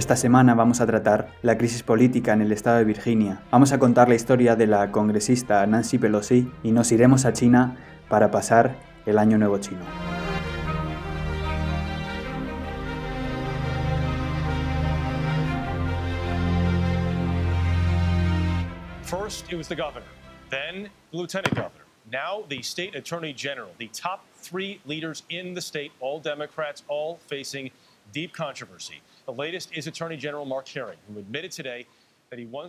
Esta semana vamos a tratar la crisis política en el estado de Virginia. Vamos a contar la historia de la congresista Nancy Pelosi y nos iremos a China para pasar el Año Nuevo Chino. First, it was the governor, then the lieutenant governor, now the state attorney general, the top three leaders in the state, all Democrats, all facing deep controversy. The latest is Attorney General Mark Herring, who admitted today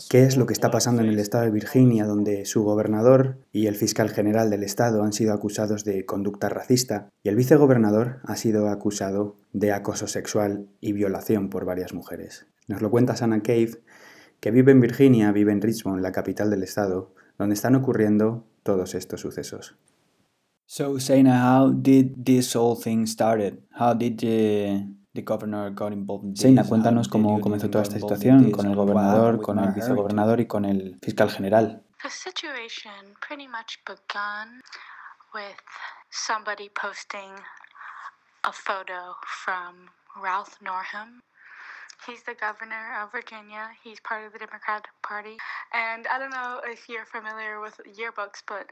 ¿Qué es lo que está pasando en el estado de Virginia, donde su gobernador y el fiscal general del estado han sido acusados de conducta racista y el vicegobernador ha sido acusado de acoso sexual y violación por varias mujeres? Nos lo cuenta Sana Cave, que vive en Virginia, vive en Richmond, la capital del estado, donde están ocurriendo todos estos sucesos. So, Sana, how did this whole thing started? How did the, the governor got involved in this? Seina, cuéntanos cómo comenzó toda esta situación con el gobernador, con el vicegobernador y con el fiscal general. The situation pretty much begun with somebody posting a photo from Ralph Norham He's the governor of Virginia. He's part of the Democratic Party. And I don't know if you're familiar with yearbooks, but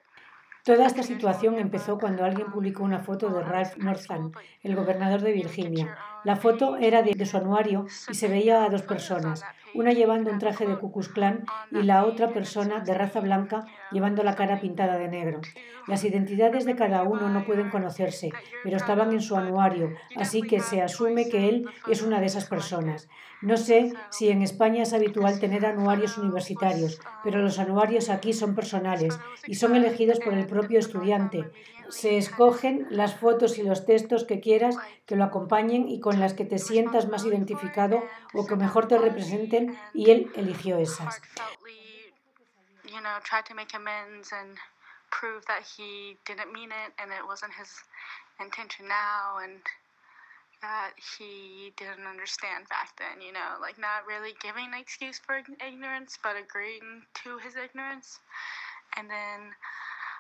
Toda esta situación empezó cuando alguien publicó una foto de Ralph Northam, el gobernador de Virginia. La foto era de, su anuario y se veía a dos personas, una llevando un traje de Klan y la otra persona de raza blanca llevando la cara pintada de negro. Las identidades de cada uno no pueden conocerse, pero estaban en su anuario, así que se asume que él es una de esas personas. No sé si en España es habitual tener anuarios universitarios, pero los anuarios aquí son personales y son elegidos por el propio estudiante. Se escogen las fotos y los textos que quieras que lo acompañen y con las que te sientas más identificado o que mejor te representen y él eligió esas. that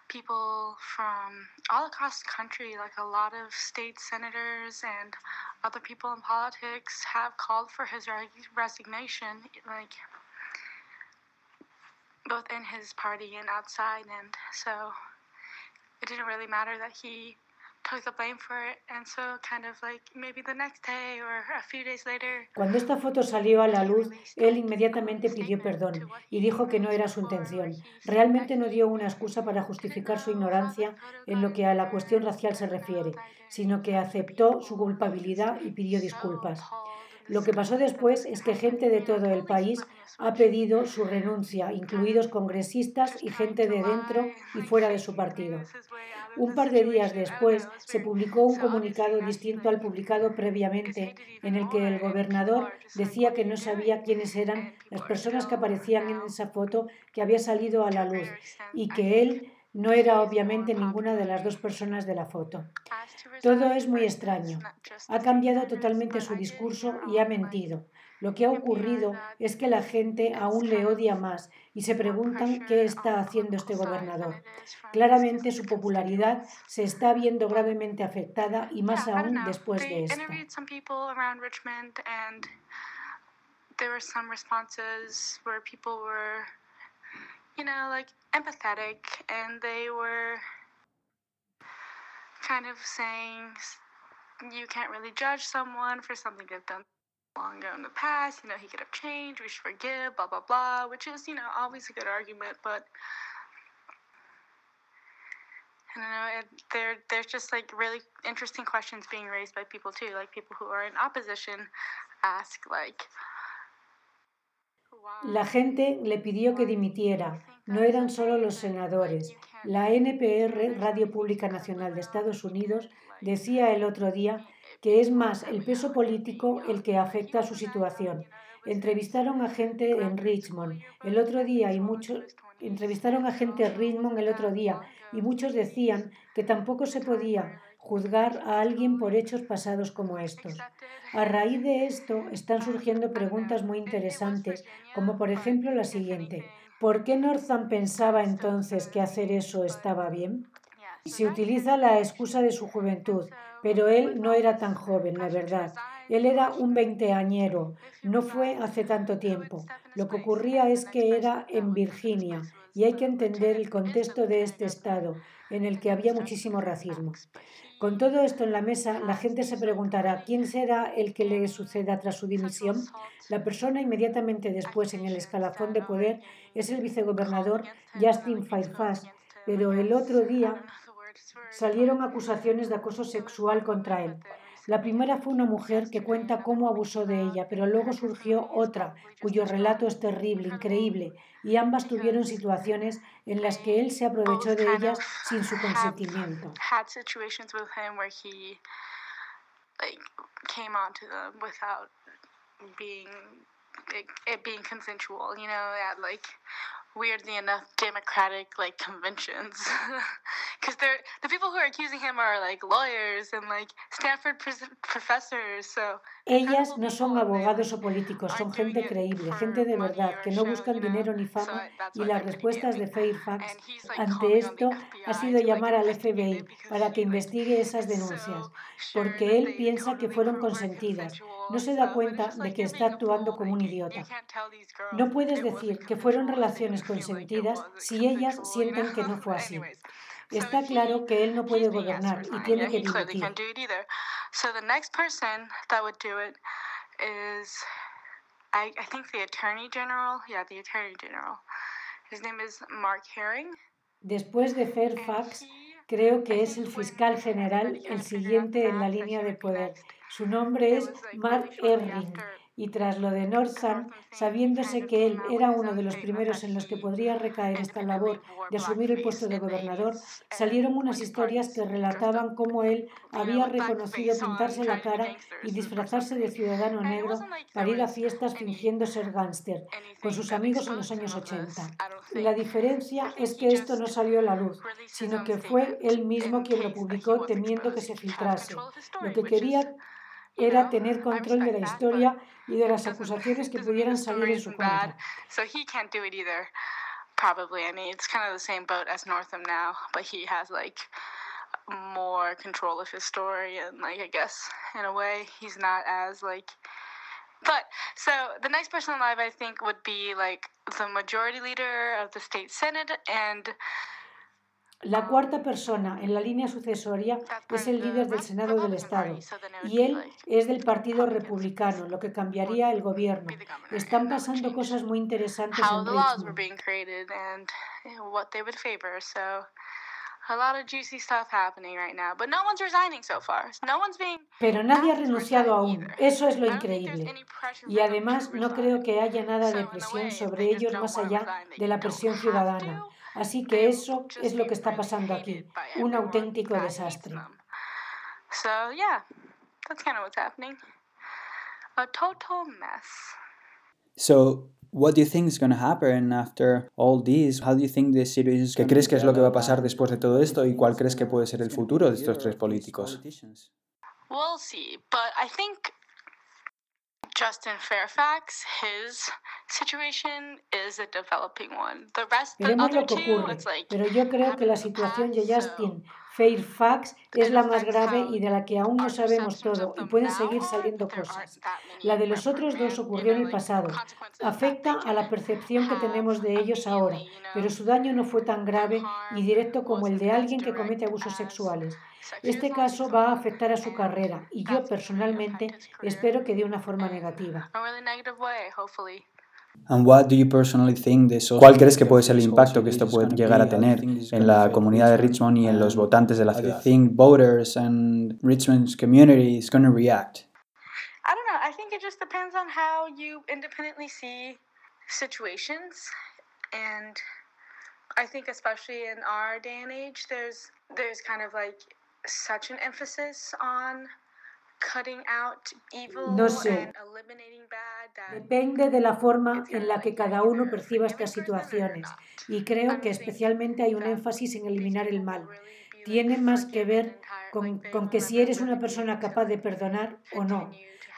people from all across the country, like a lot of state senators and other people in politics, have called for his resignation, like both in his party and outside. And so it didn't really matter that he Cuando esta foto salió a la luz, él inmediatamente pidió perdón y dijo que no era su intención. Realmente no dio una excusa para justificar su ignorancia en lo que a la cuestión racial se refiere, sino que aceptó su culpabilidad y pidió disculpas. Lo que pasó después es que gente de todo el país ha pedido su renuncia, incluidos congresistas y gente de dentro y fuera de su partido. Un par de días después se publicó un comunicado distinto al publicado previamente, en el que el gobernador decía que no sabía quiénes eran las personas que aparecían en esa foto que había salido a la luz y que él no era obviamente ninguna de las dos personas de la foto. Todo es muy extraño. Ha cambiado totalmente su discurso y ha mentido. Lo que ha ocurrido es que la gente aún le odia más y se preguntan qué está haciendo este gobernador. Claramente su popularidad se está viendo gravemente afectada y más aún después de esto. You know, like empathetic, and they were kind of saying you can't really judge someone for something they've done long ago in the past. You know, he could have changed. We should forgive. Blah blah blah. Which is, you know, always a good argument, but. I don't know. There, there's just like really interesting questions being raised by people too. Like people who are in opposition ask, like, La gente le pidió que dimitiera. No eran solo los senadores. La NPR, Radio Pública Nacional de Estados Unidos, decía el otro día que es más el peso político el que afecta a su situación. Entrevistaron a gente en Richmond el otro día y muchos entrevistaron a gente en Richmond el otro día y muchos decían que tampoco se podía juzgar a alguien por hechos pasados como estos. A raíz de esto están surgiendo preguntas muy interesantes, como por ejemplo la siguiente. ¿Por qué Northam pensaba entonces que hacer eso estaba bien? Se utiliza la excusa de su juventud, pero él no era tan joven, la verdad. Él era un veinteañero, no fue hace tanto tiempo. Lo que ocurría es que era en Virginia y hay que entender el contexto de este estado, en el que había muchísimo racismo. Con todo esto en la mesa, la gente se preguntará quién será el que le suceda tras su dimisión. La persona inmediatamente después en el escalafón de poder es el vicegobernador Justin Fairfax, pero el otro día salieron acusaciones de acoso sexual contra él. La primera fue una mujer que cuenta cómo abusó de ella, pero luego surgió otra, cuyo relato es terrible, increíble, y ambas tuvieron situaciones en las que él se aprovechó de ellas sin su consentimiento. Weirdly enough democratic like conventions. Because they're the people who are accusing him are like lawyers and like Stanford professors so Ellas no son abogados o políticos, son gente creíble, gente de verdad, que no buscan dinero ni fama, y las respuestas de Fairfax ante esto ha sido llamar al FBI para que investigue esas denuncias, porque él piensa que fueron consentidas. No se da cuenta de que está actuando como un idiota. No puedes decir que fueron relaciones consentidas si ellas sienten que no fue así. Está claro que él no puede gobernar y tiene que Herring. Después de Fairfax, creo que es el fiscal general el siguiente en la línea de poder. Su nombre es Mark Herring y tras lo de Northam, sabiéndose que él era uno de los primeros en los que podría recaer esta labor de asumir el puesto de gobernador, salieron unas historias que relataban cómo él había reconocido pintarse la cara y disfrazarse de ciudadano negro para ir a fiestas fingiendo ser gángster con sus amigos en los años 80. La diferencia es que esto no salió a la luz, sino que fue él mismo quien lo publicó temiendo que se filtrase. Lo que quería era tener control de la historia y de las acusaciones que pudieran salir en su contra. So he can't do it either. Probably. I mean, it's kind of the same boat as Northam now, but he has like more control of his story and like I guess in a way he's not as like but so the next person alive I think would be like the majority leader of the state senate and La cuarta persona en la línea sucesoria es el líder del Senado del Estado y él es del Partido Republicano, lo que cambiaría el gobierno. Están pasando cosas muy interesantes en Richmond. Pero nadie ha renunciado aún. Eso es lo increíble. Y además no creo que haya nada de presión sobre ellos más allá de la presión ciudadana. Así que eso es lo que está pasando aquí, un auténtico desastre. So yeah, that's kind of what's happening. A total mess. So, what do you think is going to happen after all this? How do you think the series ¿Qué crees que es lo que va a pasar después de todo esto y cuál crees que puede ser el futuro de estos tres políticos? We'll see, but I think Justin Fairfax, his situation is a developing one. The rest, the Veremos lo que ocurre, pero yo creo que la situación de Justin Fairfax es la más grave y de la que aún no sabemos todo y pueden seguir saliendo cosas. La de los otros dos ocurrió en el pasado. Afecta a la percepción que tenemos de ellos ahora, pero su daño no fue tan grave y directo como el de alguien que comete abusos sexuales. Este caso va a afectar a su carrera y yo personalmente espero que de una forma negativa. ¿Cuál crees que puede ser el impacto que esto puede llegar a tener en la comunidad de Richmond y en los votantes de la ciudad? think voters and Richmond's community is going to react? I don't know. I think it just depends on how you independently see situations and I think especially in our day and age there's there's kind of like such an emphasis on cutting out evil no sé. Depende de la forma en la que cada uno perciba estas situaciones y creo que especialmente hay un énfasis en eliminar el mal. Tiene más que ver con, con que si eres una persona capaz de perdonar o no.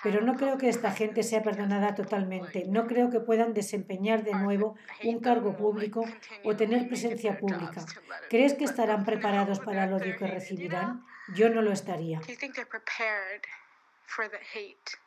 Pero no creo que esta gente sea perdonada totalmente. No creo que puedan desempeñar de nuevo un cargo público o tener presencia pública. ¿Crees que estarán preparados para el odio que recibirán? Yo no lo estaría. for the hate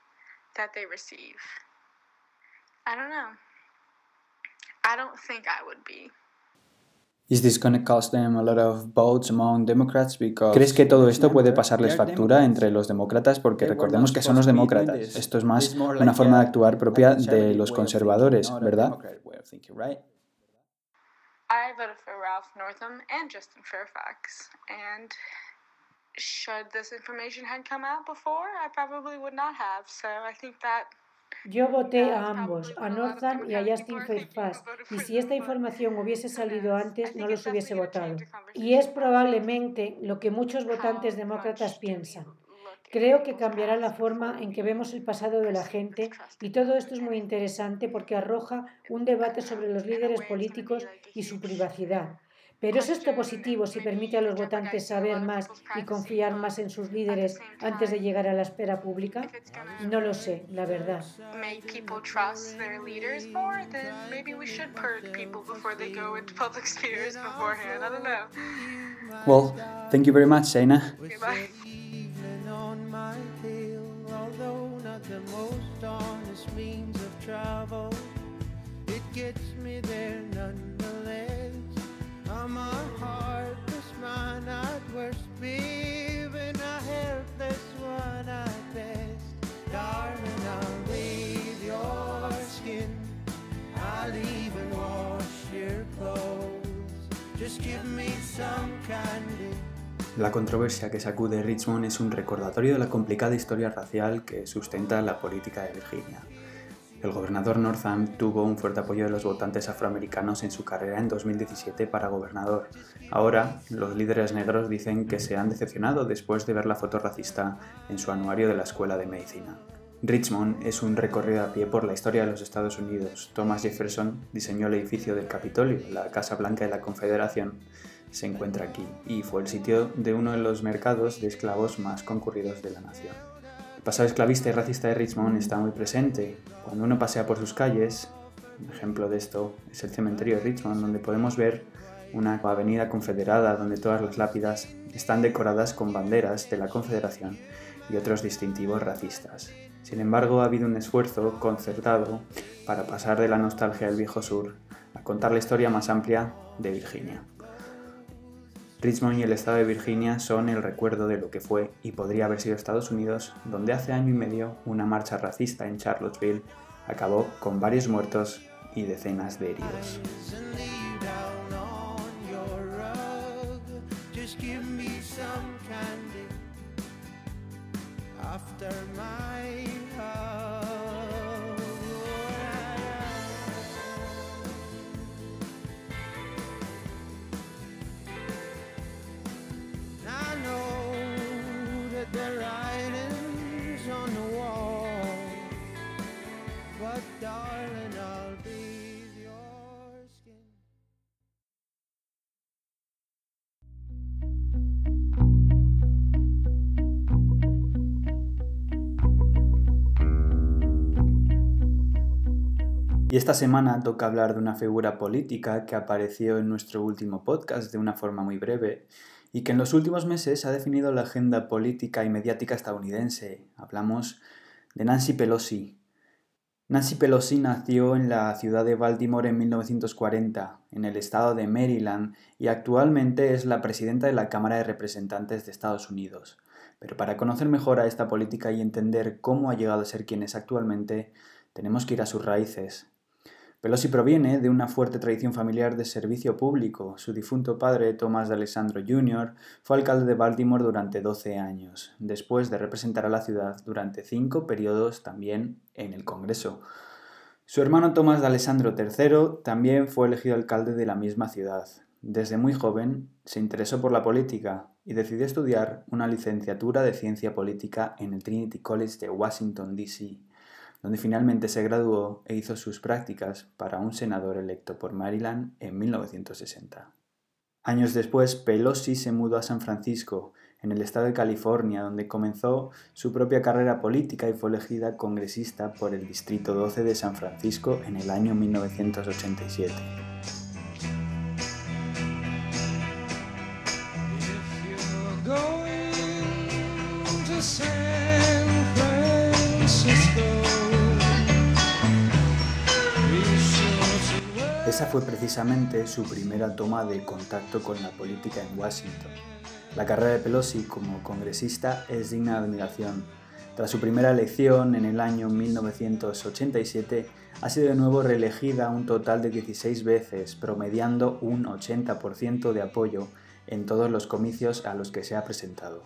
that they receive. I don't know. I don't think I would be. ¿Crees que todo esto puede pasarles factura entre los demócratas? Porque recordemos que son los demócratas. Esto es más una forma de actuar propia de los conservadores, ¿verdad? I voted for Ralph Northam and Justin Fairfax, and should this information had come out before, I probably would not have. So I think that yo voté a ambos, a Northam y a Justin Fairfax, y si esta información hubiese salido antes, no los hubiese votado. Y es probablemente lo que muchos votantes demócratas piensan. Creo que cambiará la forma en que vemos el pasado de la gente y todo esto es muy interesante porque arroja un debate sobre los líderes políticos y su privacidad. Pero ¿es esto positivo si permite a los votantes saber más y confiar más en sus líderes antes de llegar a la espera pública? No lo sé, la verdad. Well, thank you very much, Shaina. La controversia que sacude Richmond es un recordatorio de la complicada historia racial que sustenta la política de Virginia. El gobernador Northam tuvo un fuerte apoyo de los votantes afroamericanos en su carrera en 2017 para gobernador. Ahora, los líderes negros dicen que se han decepcionado después de ver la foto racista en su anuario de la Escuela de Medicina. Richmond es un recorrido a pie por la historia de los Estados Unidos. Thomas Jefferson diseñó el edificio del Capitolio, la Casa Blanca de la Confederación, se encuentra aquí y fue el sitio de uno de los mercados de esclavos más concurridos de la nación pasado esclavista y racista de Richmond está muy presente. Cuando uno pasea por sus calles, un ejemplo de esto es el cementerio de Richmond, donde podemos ver una avenida confederada donde todas las lápidas están decoradas con banderas de la Confederación y otros distintivos racistas. Sin embargo, ha habido un esfuerzo concertado para pasar de la nostalgia del viejo sur a contar la historia más amplia de Virginia. Richmond y el estado de Virginia son el recuerdo de lo que fue y podría haber sido Estados Unidos, donde hace año y medio una marcha racista en Charlottesville acabó con varios muertos y decenas de heridos. Y esta semana toca hablar de una figura política que apareció en nuestro último podcast de una forma muy breve y que en los últimos meses ha definido la agenda política y mediática estadounidense. Hablamos de Nancy Pelosi. Nancy Pelosi nació en la ciudad de Baltimore en 1940, en el estado de Maryland, y actualmente es la presidenta de la Cámara de Representantes de Estados Unidos. Pero para conocer mejor a esta política y entender cómo ha llegado a ser quien es actualmente, tenemos que ir a sus raíces, Pelosi proviene de una fuerte tradición familiar de servicio público. Su difunto padre, Thomas de Alessandro Jr., fue alcalde de Baltimore durante 12 años, después de representar a la ciudad durante cinco periodos también en el Congreso. Su hermano Thomas de Alessandro III también fue elegido alcalde de la misma ciudad. Desde muy joven se interesó por la política y decidió estudiar una licenciatura de ciencia política en el Trinity College de Washington, D.C donde finalmente se graduó e hizo sus prácticas para un senador electo por Maryland en 1960. Años después, Pelosi se mudó a San Francisco, en el estado de California, donde comenzó su propia carrera política y fue elegida congresista por el Distrito 12 de San Francisco en el año 1987. Esa fue precisamente su primera toma de contacto con la política en Washington. La carrera de Pelosi como congresista es digna de admiración. Tras su primera elección en el año 1987, ha sido de nuevo reelegida un total de 16 veces, promediando un 80% de apoyo en todos los comicios a los que se ha presentado.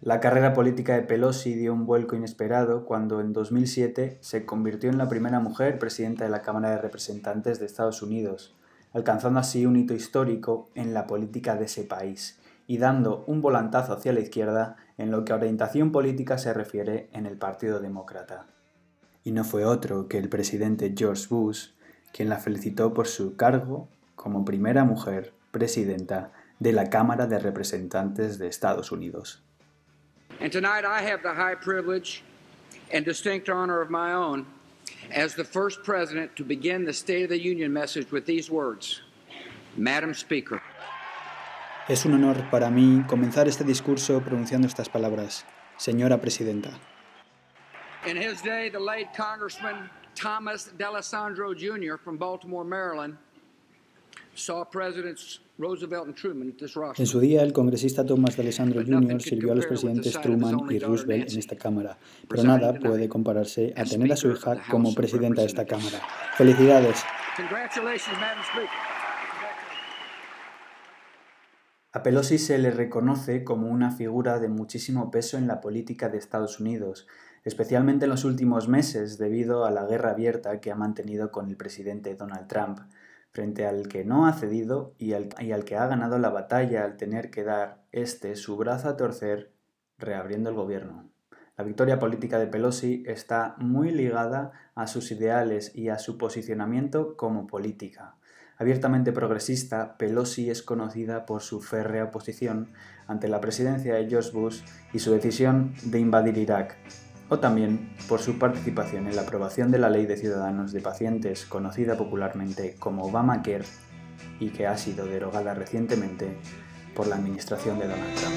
La carrera política de Pelosi dio un vuelco inesperado cuando en 2007 se convirtió en la primera mujer presidenta de la Cámara de Representantes de Estados Unidos, alcanzando así un hito histórico en la política de ese país y dando un volantazo hacia la izquierda en lo que a orientación política se refiere en el Partido Demócrata. Y no fue otro que el presidente George Bush quien la felicitó por su cargo como primera mujer presidenta de la Cámara de Representantes de Estados Unidos. And tonight I have the high privilege and distinct honor of my own as the first president to begin the State of the Union message with these words. Madam Speaker. Es un honor para mí comenzar este discurso pronunciando estas palabras. Señora Presidenta. In his day, the late Congressman Thomas D'Alessandro Jr. from Baltimore, Maryland, saw Presidents en su día, el congresista Thomas de Alessandro Jr. sirvió a los presidentes Truman y Roosevelt en esta Cámara, pero nada puede compararse a tener a su hija como presidenta de esta Cámara. ¡Felicidades! A Pelosi se le reconoce como una figura de muchísimo peso en la política de Estados Unidos, especialmente en los últimos meses debido a la guerra abierta que ha mantenido con el presidente Donald Trump frente al que no ha cedido y al, que ha ganado la batalla al tener que dar este su brazo a torcer reabriendo el gobierno. La victoria política de Pelosi está muy ligada a sus ideales y a su posicionamiento como política. Abiertamente progresista, Pelosi es conocida por su férrea oposición ante la presidencia de George Bush y su decisión de invadir Irak, o también por su participación en la aprobación de la Ley de Ciudadanos de Pacientes, conocida popularmente como Obamacare, y que ha sido derogada recientemente por la administración de Donald Trump.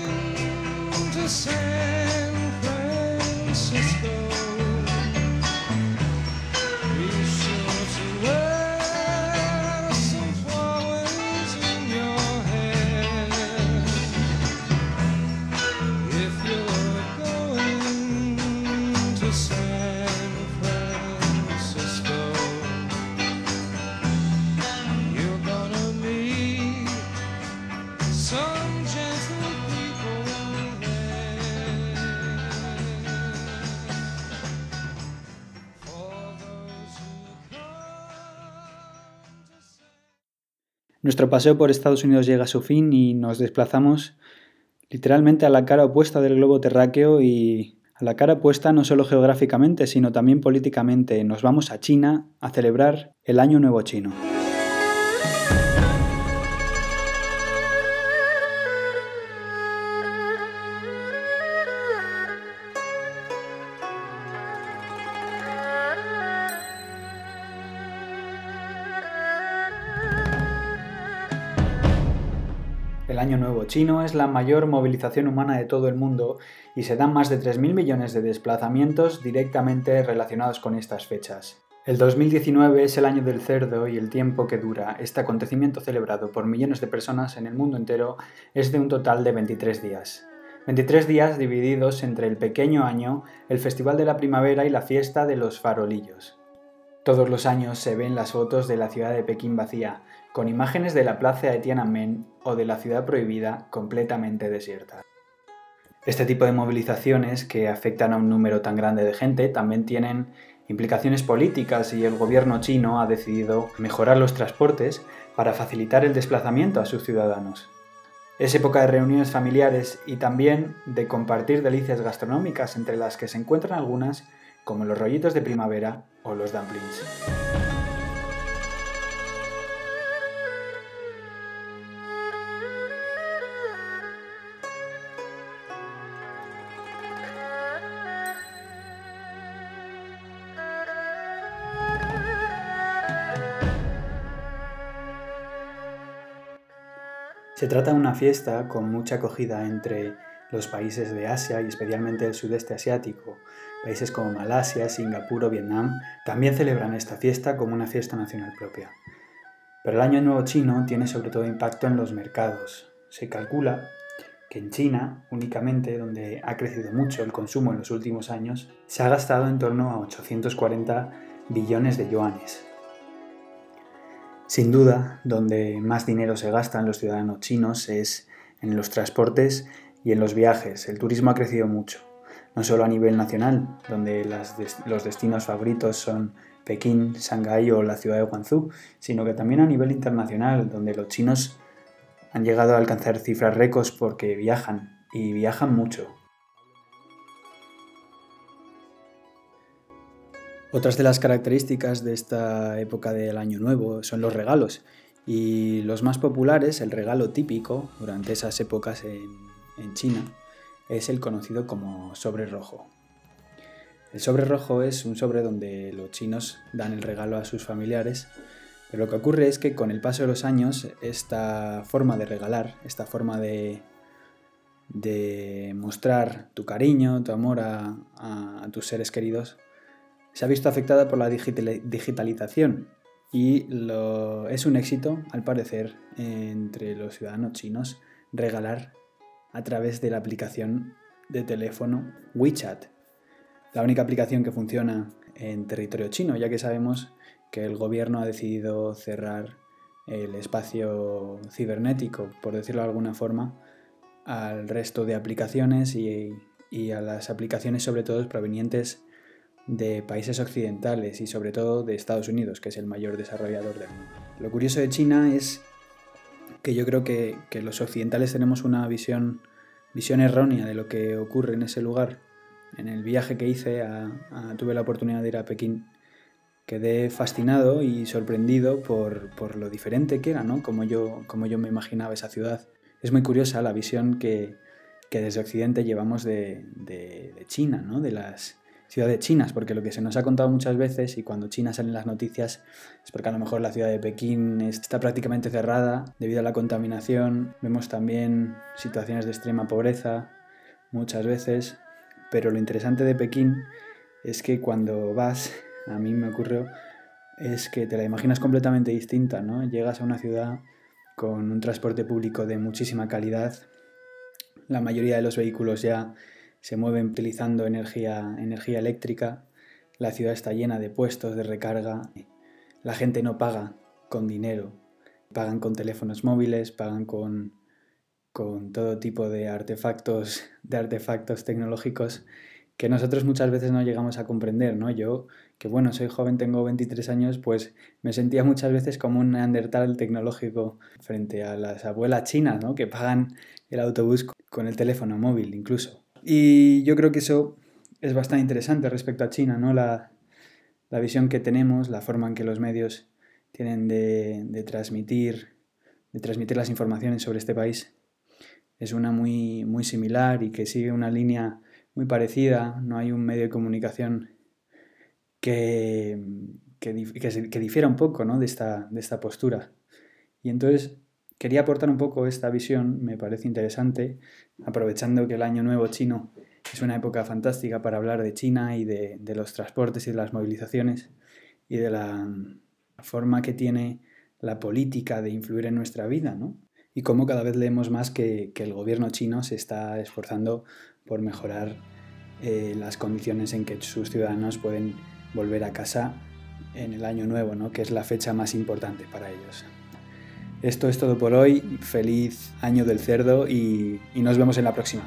Nuestro paseo por Estados Unidos llega a su fin y nos desplazamos literalmente a la cara opuesta del globo terráqueo y a la cara opuesta no solo geográficamente, sino también políticamente. Nos vamos a China a celebrar el Año Nuevo Chino. Año Nuevo Chino es la mayor movilización humana de todo el mundo y se dan más de 3.000 millones de desplazamientos directamente relacionados con estas fechas. El 2019 es el año del cerdo y el tiempo que dura este acontecimiento celebrado por millones de personas en el mundo entero es de un total de 23 días. 23 días divididos entre el pequeño año, el Festival de la Primavera y la fiesta de los farolillos. Todos los años se ven las fotos de la ciudad de Pekín vacía, con imágenes de la plaza de Tiananmen o de la ciudad prohibida completamente desierta. Este tipo de movilizaciones que afectan a un número tan grande de gente también tienen implicaciones políticas y el gobierno chino ha decidido mejorar los transportes para facilitar el desplazamiento a sus ciudadanos. Es época de reuniones familiares y también de compartir delicias gastronómicas entre las que se encuentran algunas como los rollitos de primavera o los dumplings. Trata de una fiesta con mucha acogida entre los países de Asia y especialmente el sudeste asiático, países como Malasia, Singapur o Vietnam, también celebran esta fiesta como una fiesta nacional propia. Pero el Año Nuevo chino tiene sobre todo impacto en los mercados. Se calcula que en China, únicamente, donde ha crecido mucho el consumo en los últimos años, se ha gastado en torno a 840 billones de yuanes. Sin duda, donde más dinero se gasta en los ciudadanos chinos es en los transportes y en los viajes. El turismo ha crecido mucho, no solo a nivel nacional, donde los destinos favoritos son Pekín, Shanghái o la ciudad de Guangzhou, sino que también a nivel internacional, donde los chinos han llegado a alcanzar cifras récords porque viajan y viajan mucho. Otras de las características de esta época del Año Nuevo son los regalos. Y los más populares, el regalo típico durante esas épocas en, China, es el conocido como sobre rojo. El sobre rojo es un sobre donde los chinos dan el regalo a sus familiares pero lo que ocurre es que con el paso de los años, esta forma de regalar, esta forma de, de mostrar tu cariño, tu amor a, tus seres queridos, se ha visto afectada por la digitalización y es un éxito, al parecer, entre los ciudadanos chinos regalar a través de la aplicación de teléfono WeChat, la única aplicación que funciona en territorio chino, ya que sabemos que el gobierno ha decidido cerrar el espacio cibernético, por decirlo de alguna forma, al resto de aplicaciones y, a las aplicaciones sobre todo provenientes de países occidentales y sobre todo de Estados Unidos, que es el mayor desarrollador del mundo. Lo curioso de China es que yo creo que, los occidentales tenemos una visión, visión errónea de lo que ocurre en ese lugar. En el viaje que hice, tuve la oportunidad de ir a Pekín quedé fascinado y sorprendido por, lo diferente que era, ¿no? Como yo, como yo me imaginaba esa ciudad. Es muy curiosa la visión que, desde Occidente llevamos de, China, ¿no? De las ciudades chinas, porque lo que se nos ha contado muchas veces y cuando China sale en las noticias es porque a lo mejor la ciudad de Pekín está prácticamente cerrada debido a la contaminación. Vemos también situaciones de extrema pobreza muchas veces, pero lo interesante de Pekín es que cuando vas a mí me ocurrió es que te la imaginas completamente distinta, ¿no? Llegas a una ciudad con un transporte público de muchísima calidad, la mayoría de los vehículos ya se mueven utilizando energía, energía eléctrica, la ciudad está llena de puestos de recarga, la gente no paga con dinero, pagan con teléfonos móviles, pagan con, con todo tipo de artefactos, de artefactos tecnológicos que nosotros muchas veces no llegamos a comprender, ¿no? Yo, que bueno, soy joven, tengo 23 años, pues me sentía muchas veces como un neandertal tecnológico frente a las abuelas chinas, ¿no? Que pagan el autobús con el teléfono móvil incluso. Y yo creo que eso es bastante interesante respecto a China, ¿no? La, visión que tenemos, la forma en que los medios tienen de, de, transmitir, de transmitir las informaciones sobre este país es una muy, muy similar y que sigue una línea muy parecida, no hay un medio de comunicación que, que, difiera un poco ¿no? de, esta, de esta postura. Y entonces quería aportar un poco esta visión, me parece interesante, aprovechando que el Año Nuevo chino es una época fantástica para hablar de China y de, los transportes y de las movilizaciones y de la forma que tiene la política de influir en nuestra vida, ¿no? Y cómo cada vez leemos más que, que el gobierno chino se está esforzando por mejorar eh, las condiciones en que sus ciudadanos pueden volver a casa en el año nuevo, ¿no? que es la fecha más importante para ellos. Esto es todo por hoy, feliz año del cerdo y nos vemos en la próxima.